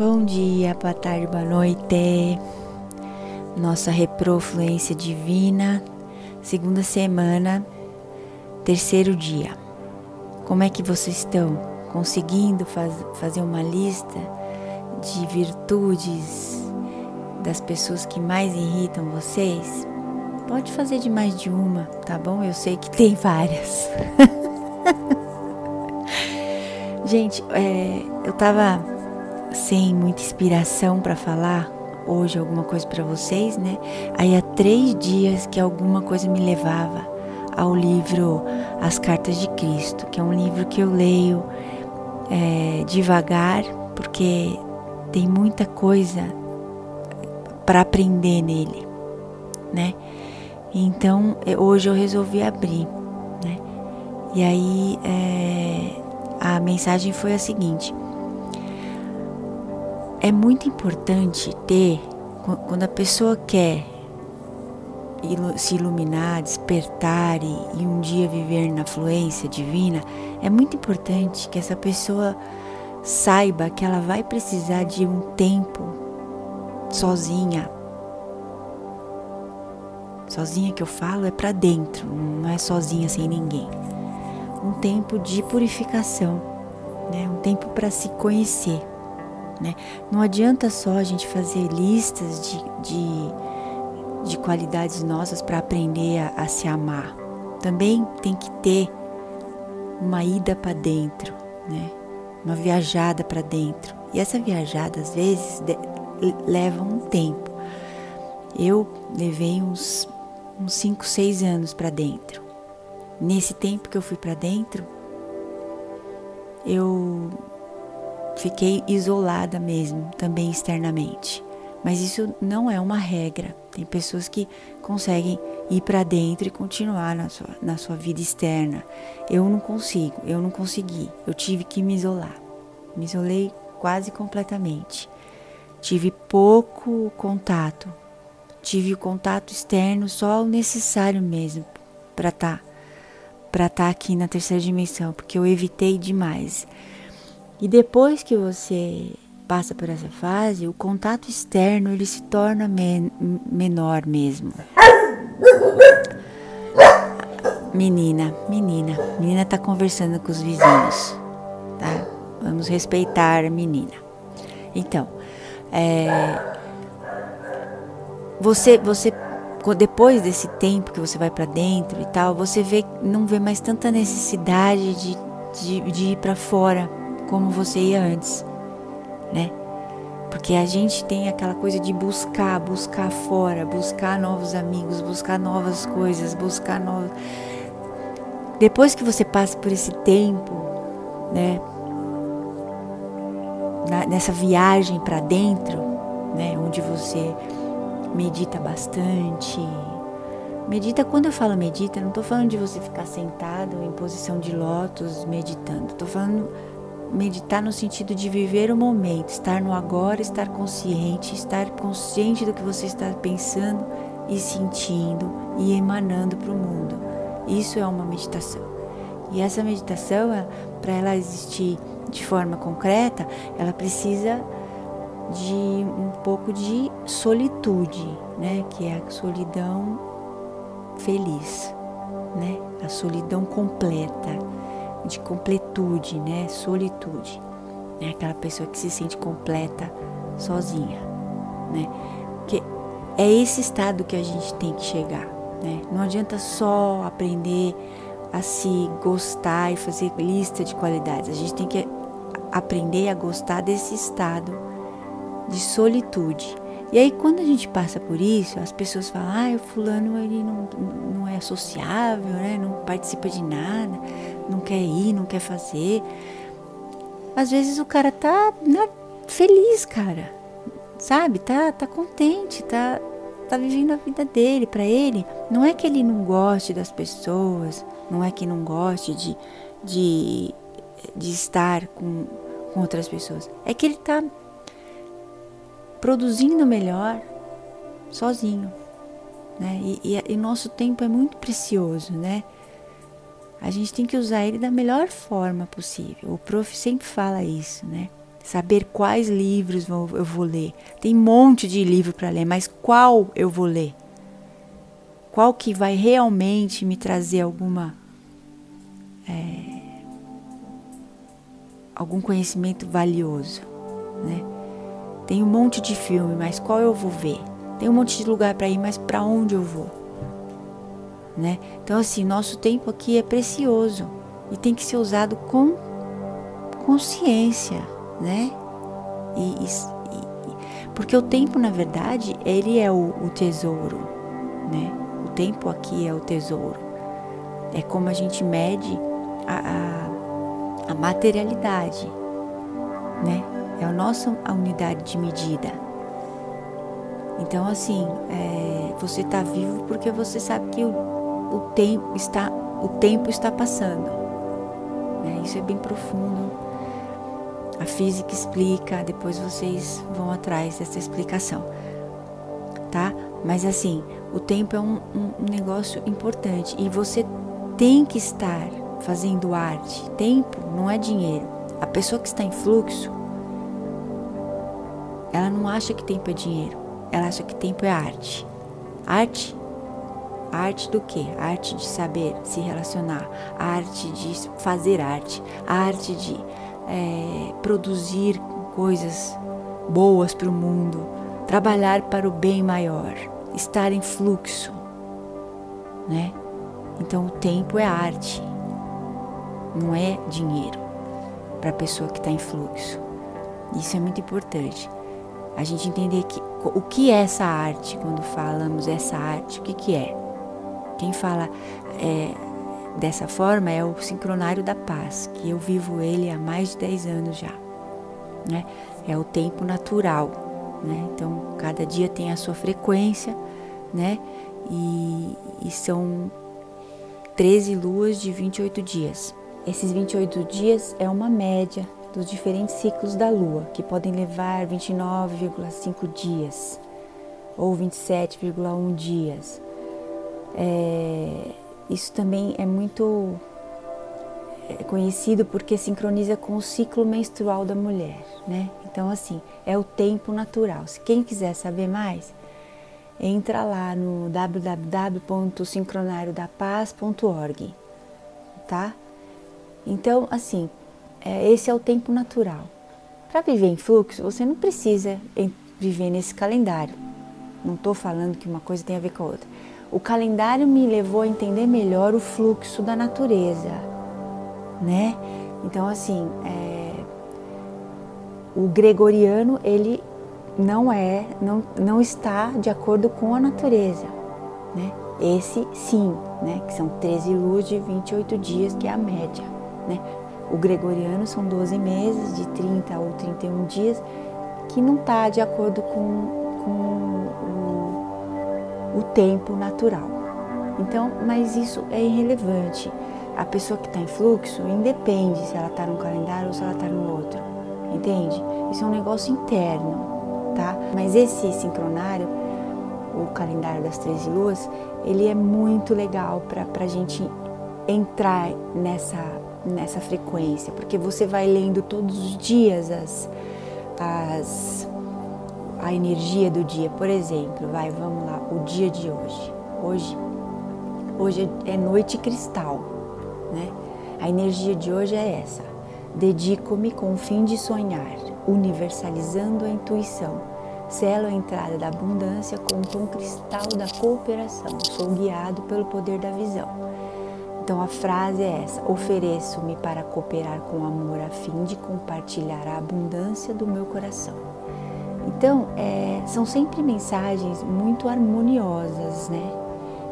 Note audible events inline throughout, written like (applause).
Bom dia, boa tarde, boa noite. Nossa reprofluência divina, segunda semana, terceiro dia. Como é que vocês estão? Conseguindo faz, fazer uma lista de virtudes das pessoas que mais irritam vocês? Pode fazer de mais de uma, tá bom? Eu sei que tem várias. (laughs) Gente, é, eu tava sem muita inspiração para falar hoje alguma coisa para vocês, né? Aí há três dias que alguma coisa me levava ao livro As Cartas de Cristo, que é um livro que eu leio é, devagar, porque tem muita coisa para aprender nele, né? Então hoje eu resolvi abrir, né? E aí é, a mensagem foi a seguinte: é muito importante ter quando a pessoa quer se iluminar, despertar e, e, um dia viver na fluência divina, é muito importante que essa pessoa saiba que ela vai precisar de um tempo sozinha, Sozinha que eu falo é para dentro, não é sozinha sem ninguém. Um tempo de purificação, né? Um tempo para se conhecer, né? Não adianta só a gente fazer listas de, de, de qualidades nossas para aprender a, a se amar. Também tem que ter uma ida para dentro, né? Uma viajada para dentro. E essa viajada às vezes de, leva um tempo. Eu levei uns uns 5, 6 anos para dentro. Nesse tempo que eu fui para dentro, eu fiquei isolada mesmo, também externamente. Mas isso não é uma regra. Tem pessoas que conseguem ir para dentro e continuar na sua, na sua vida externa. Eu não consigo, eu não consegui. Eu tive que me isolar. Me isolei quase completamente. Tive pouco contato tive o contato externo só o necessário mesmo para estar tá, para estar tá aqui na terceira dimensão, porque eu evitei demais. E depois que você passa por essa fase, o contato externo ele se torna men menor mesmo. Menina, menina, menina tá conversando com os vizinhos, tá? Vamos respeitar a menina. Então, é, você você depois desse tempo que você vai para dentro e tal, você vê não vê mais tanta necessidade de, de, de ir para fora como você ia antes, né? Porque a gente tem aquela coisa de buscar, buscar fora, buscar novos amigos, buscar novas coisas, buscar novos. Depois que você passa por esse tempo, né? Nessa viagem para dentro, né? Onde você medita bastante. Medita, quando eu falo medita, não estou falando de você ficar sentado em posição de lótus meditando. Estou falando meditar no sentido de viver o momento, estar no agora, estar consciente, estar consciente do que você está pensando e sentindo e emanando para o mundo. Isso é uma meditação. E essa meditação, para ela existir de forma concreta, ela precisa de um pouco de solitude, né? Que é a solidão feliz, né? A solidão completa, de completude, né? Solitude, né? Aquela pessoa que se sente completa sozinha, né? Que é esse estado que a gente tem que chegar, né? Não adianta só aprender a se gostar e fazer lista de qualidades. A gente tem que aprender a gostar desse estado de solitude. E aí quando a gente passa por isso, as pessoas falam, ah, o fulano ele não, não é sociável, né? não participa de nada, não quer ir, não quer fazer. Às vezes o cara tá na, feliz, cara. Sabe? Tá, tá contente, tá, tá vivendo a vida dele. Para ele, não é que ele não goste das pessoas, não é que não goste de, de, de estar com, com outras pessoas. É que ele tá produzindo melhor sozinho. Né? E, e, e nosso tempo é muito precioso, né? A gente tem que usar ele da melhor forma possível. O prof sempre fala isso, né? saber quais livros eu vou ler. Tem um monte de livro para ler, mas qual eu vou ler? Qual que vai realmente me trazer alguma é, algum conhecimento valioso, né? Tem um monte de filme, mas qual eu vou ver? Tem um monte de lugar para ir, mas para onde eu vou? Né? Então assim, nosso tempo aqui é precioso e tem que ser usado com consciência, né? E, e, porque o tempo, na verdade, ele é o, o tesouro, né? O tempo aqui é o tesouro. É como a gente mede a, a, a materialidade, né? É a nossa unidade de medida. Então, assim, é, você está vivo porque você sabe que o, o tempo está o tempo está passando. Né? Isso é bem profundo a física explica, depois vocês vão atrás dessa explicação, tá? Mas assim, o tempo é um, um, negócio importante e você tem que estar fazendo arte. Tempo não é dinheiro. A pessoa que está em fluxo, ela não acha que tempo é dinheiro. Ela acha que tempo é arte. Arte arte do quê? Arte de saber se relacionar, arte de fazer arte, arte de é, produzir coisas boas para o mundo, trabalhar para o bem maior, estar em fluxo, né? Então o tempo é arte, não é dinheiro para a pessoa que está em fluxo. Isso é muito importante. A gente entender que o que é essa arte quando falamos essa arte, o que, que é? Quem fala é, dessa forma é o sincronário da paz, que eu vivo ele há mais de 10 anos já. Né? É o tempo natural. Né? Então, cada dia tem a sua frequência, né? E, e são 13 luas de 28 dias. Esses 28 dias é uma média dos diferentes ciclos da lua, que podem levar 29,5 dias ou 27,1 dias. É, isso também é muito é, conhecido porque sincroniza com o ciclo menstrual da mulher, né? Então, assim, é o tempo natural. Se quem quiser saber mais, entra lá no www.sincronariodapaz.org, tá? Então, assim, é, esse é o tempo natural. Para viver em fluxo, você não precisa viver nesse calendário. Não estou falando que uma coisa tem a ver com a outra. O calendário me levou a entender melhor o fluxo da natureza, né? Então, assim, é, o gregoriano ele não é, não, não está de acordo com a natureza, né? Esse sim, né? Que são 13 luz de 28 dias, que é a média, né? O gregoriano são 12 meses, de 30 ou 31 dias, que não está de acordo com, com o tempo natural. Então, mas isso é irrelevante. A pessoa que está em fluxo independe se ela está num calendário ou se ela está no outro, entende? Isso é um negócio interno, tá? Mas esse sincronário, o calendário das 13 luas, ele é muito legal para a gente entrar nessa, nessa frequência, porque você vai lendo todos os dias as, as a energia do dia. Por exemplo, vai, vamos lá, o dia de hoje. Hoje, hoje é noite cristal, né? A energia de hoje é essa. Dedico-me com o fim de sonhar, universalizando a intuição. Selo a entrada da abundância com o tom cristal da cooperação. Sou guiado pelo poder da visão. Então a frase é essa: ofereço-me para cooperar com amor a fim de compartilhar a abundância do meu coração. Então, é, são sempre mensagens muito harmoniosas, né?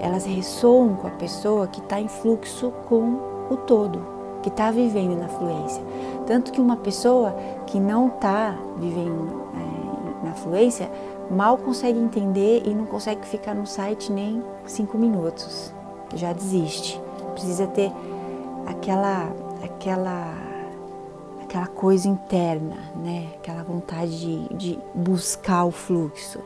Elas ressoam com a pessoa que está em fluxo com o todo, que está vivendo na fluência. Tanto que uma pessoa que não está vivendo é, na fluência mal consegue entender e não consegue ficar no site nem cinco minutos. Já desiste. Precisa ter aquela, aquela aquela coisa interna, né? Aquela vontade de, de buscar o fluxo,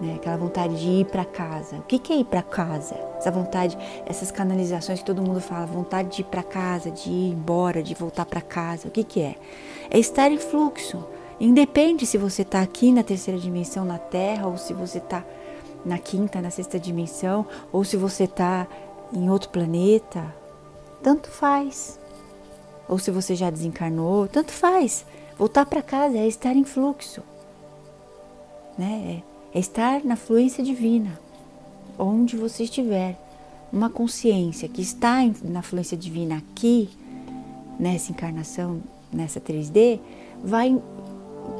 né? Aquela vontade de ir para casa. O que, que é ir para casa? Essa vontade, essas canalizações que todo mundo fala, vontade de ir para casa, de ir embora, de voltar para casa. O que, que é? É estar em fluxo, Independe se você está aqui na terceira dimensão, na Terra, ou se você está na quinta, na sexta dimensão, ou se você está em outro planeta, tanto faz. Ou se você já desencarnou, tanto faz. Voltar para casa é estar em fluxo, né? É, é estar na fluência divina, onde você estiver. Uma consciência que está na fluência divina aqui, nessa encarnação, nessa 3D, vai,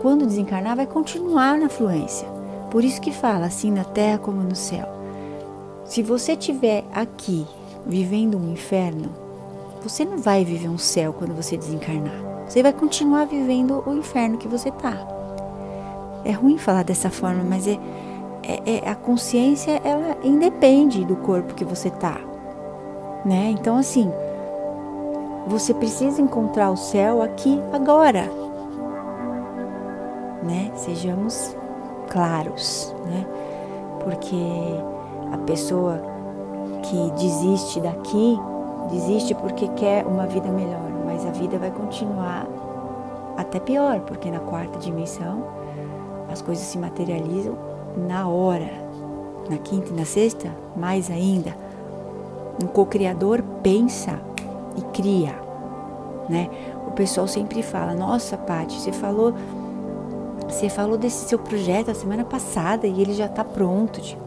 quando desencarnar, vai continuar na fluência. Por isso que fala assim na terra como no céu. Se você estiver aqui vivendo um inferno, você não vai viver um céu quando você desencarnar. Você vai continuar vivendo o inferno que você tá. É ruim falar dessa forma, mas é, é, é a consciência ela independe do corpo que você tá, né? Então assim, você precisa encontrar o céu aqui agora, né? Sejamos claros, né? Porque a pessoa que desiste daqui desiste porque quer uma vida melhor, mas a vida vai continuar até pior, porque na quarta dimensão as coisas se materializam na hora. Na quinta e na sexta, mais ainda. Um co-criador pensa e cria, né? O pessoal sempre fala: "Nossa, Paty, você falou você falou desse seu projeto a semana passada e ele já está pronto". Tipo.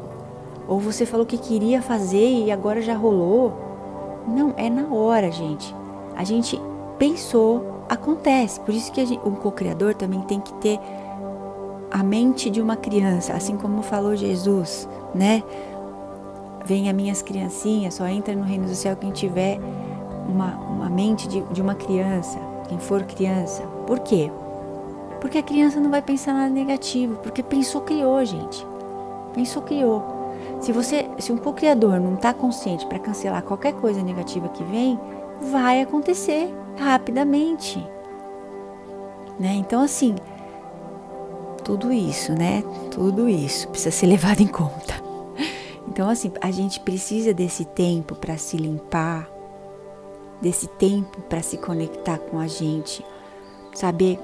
Ou você falou que queria fazer e agora já rolou. Não, é na hora, gente. A gente pensou, acontece. Por isso que gente, um co-criador também tem que ter a mente de uma criança, assim como falou Jesus, né? Venha minhas criancinhas, só entra no reino do céu quem tiver uma, uma mente de, de uma criança, quem for criança. Por quê? Porque a criança não vai pensar nada negativo, porque pensou, criou, gente. Pensou, criou. Se você, se um co-criador não está consciente para cancelar qualquer coisa negativa que vem, vai acontecer rapidamente, né? Então assim, tudo isso, né? Tudo isso precisa ser (laughs) levado em conta. Então assim, a gente precisa desse tempo para se limpar, desse tempo para se conectar com a gente, saber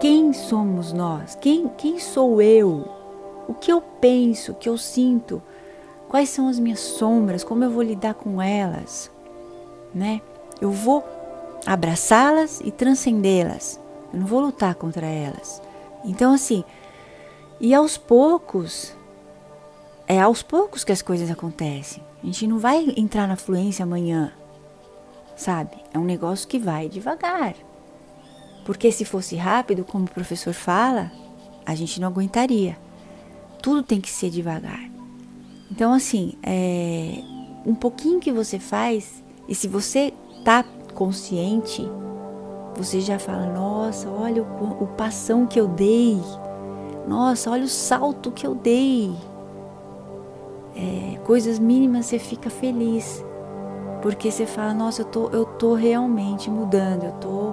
quem somos nós, quem, quem sou eu, o que eu penso, o que eu sinto, Quais são as minhas sombras? Como eu vou lidar com elas? Né? Eu vou abraçá-las e transcendê-las. Eu não vou lutar contra elas. Então assim, e aos poucos é aos poucos que as coisas acontecem. A gente não vai entrar na fluência amanhã, sabe? É um negócio que vai devagar. Porque se fosse rápido, como o professor fala, a gente não aguentaria. Tudo tem que ser devagar. Então, assim, é, um pouquinho que você faz, e se você tá consciente, você já fala: Nossa, olha o, o passão que eu dei, nossa, olha o salto que eu dei. É, coisas mínimas você fica feliz, porque você fala: Nossa, eu tô, eu tô realmente mudando, eu tô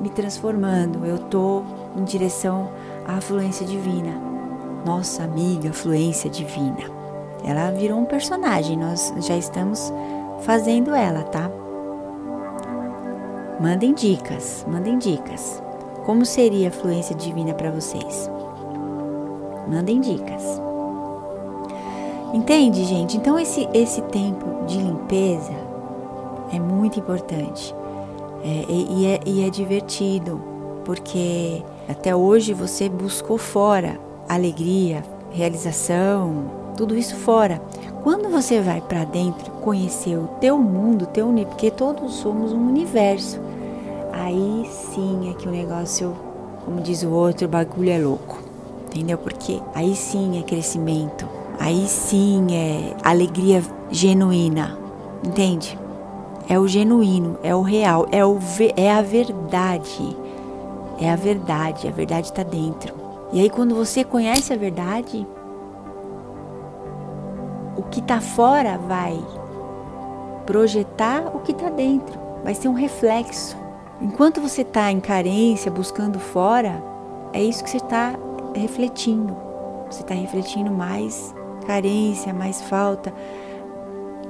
me transformando, eu tô em direção à fluência divina. Nossa amiga, fluência divina. Ela virou um personagem, nós já estamos fazendo ela, tá? Mandem dicas, mandem dicas. Como seria a fluência divina para vocês? Mandem dicas. Entende, gente? Então esse esse tempo de limpeza é muito importante é, e, é, e é divertido porque até hoje você buscou fora alegria, realização, tudo isso fora. Quando você vai para dentro, conhecer o teu mundo, teu universo, porque todos somos um universo, aí sim é que o negócio, como diz o outro, o bagulho é louco. Entendeu? Porque aí sim é crescimento, aí sim é alegria genuína, entende? É o genuíno, é o real, é, o, é a verdade. É a verdade, a verdade está dentro. E aí, quando você conhece a verdade, que está fora vai projetar o que está dentro, vai ser um reflexo. Enquanto você está em carência, buscando fora, é isso que você está refletindo. Você está refletindo mais carência, mais falta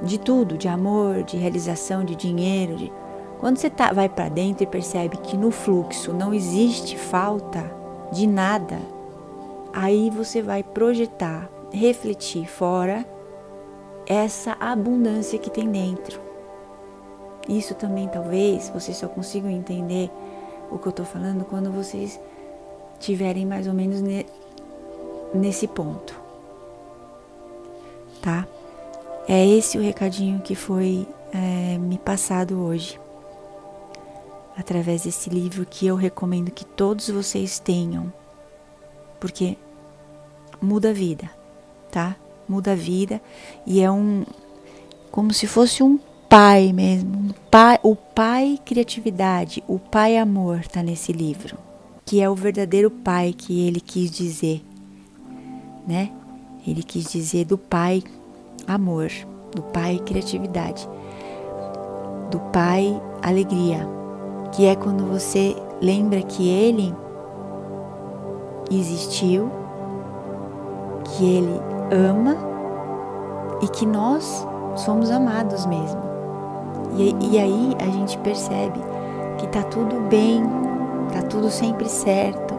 de tudo, de amor, de realização, de dinheiro. De... Quando você tá, vai para dentro e percebe que no fluxo não existe falta, de nada, aí você vai projetar, refletir fora essa abundância que tem dentro. Isso também talvez vocês só consigam entender o que eu estou falando quando vocês tiverem mais ou menos ne nesse ponto, tá? É esse o recadinho que foi é, me passado hoje, através desse livro que eu recomendo que todos vocês tenham, porque muda a vida, tá? Muda a vida e é um como se fosse um pai mesmo, um pai, o pai criatividade, o pai amor tá nesse livro, que é o verdadeiro pai que ele quis dizer, né? Ele quis dizer do pai amor, do pai criatividade, do pai alegria, que é quando você lembra que ele existiu, que ele ama e que nós somos amados mesmo. E, e aí a gente percebe que tá tudo bem, tá tudo sempre certo.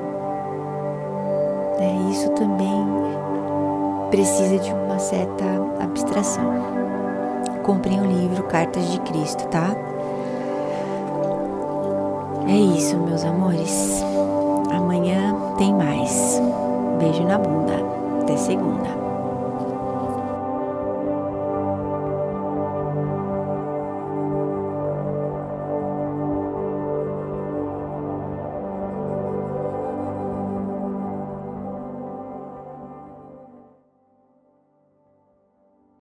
É, isso também precisa de uma certa abstração. Comprem o livro Cartas de Cristo, tá? É isso, meus amores. Amanhã tem mais. Beijo na bunda. Até segunda.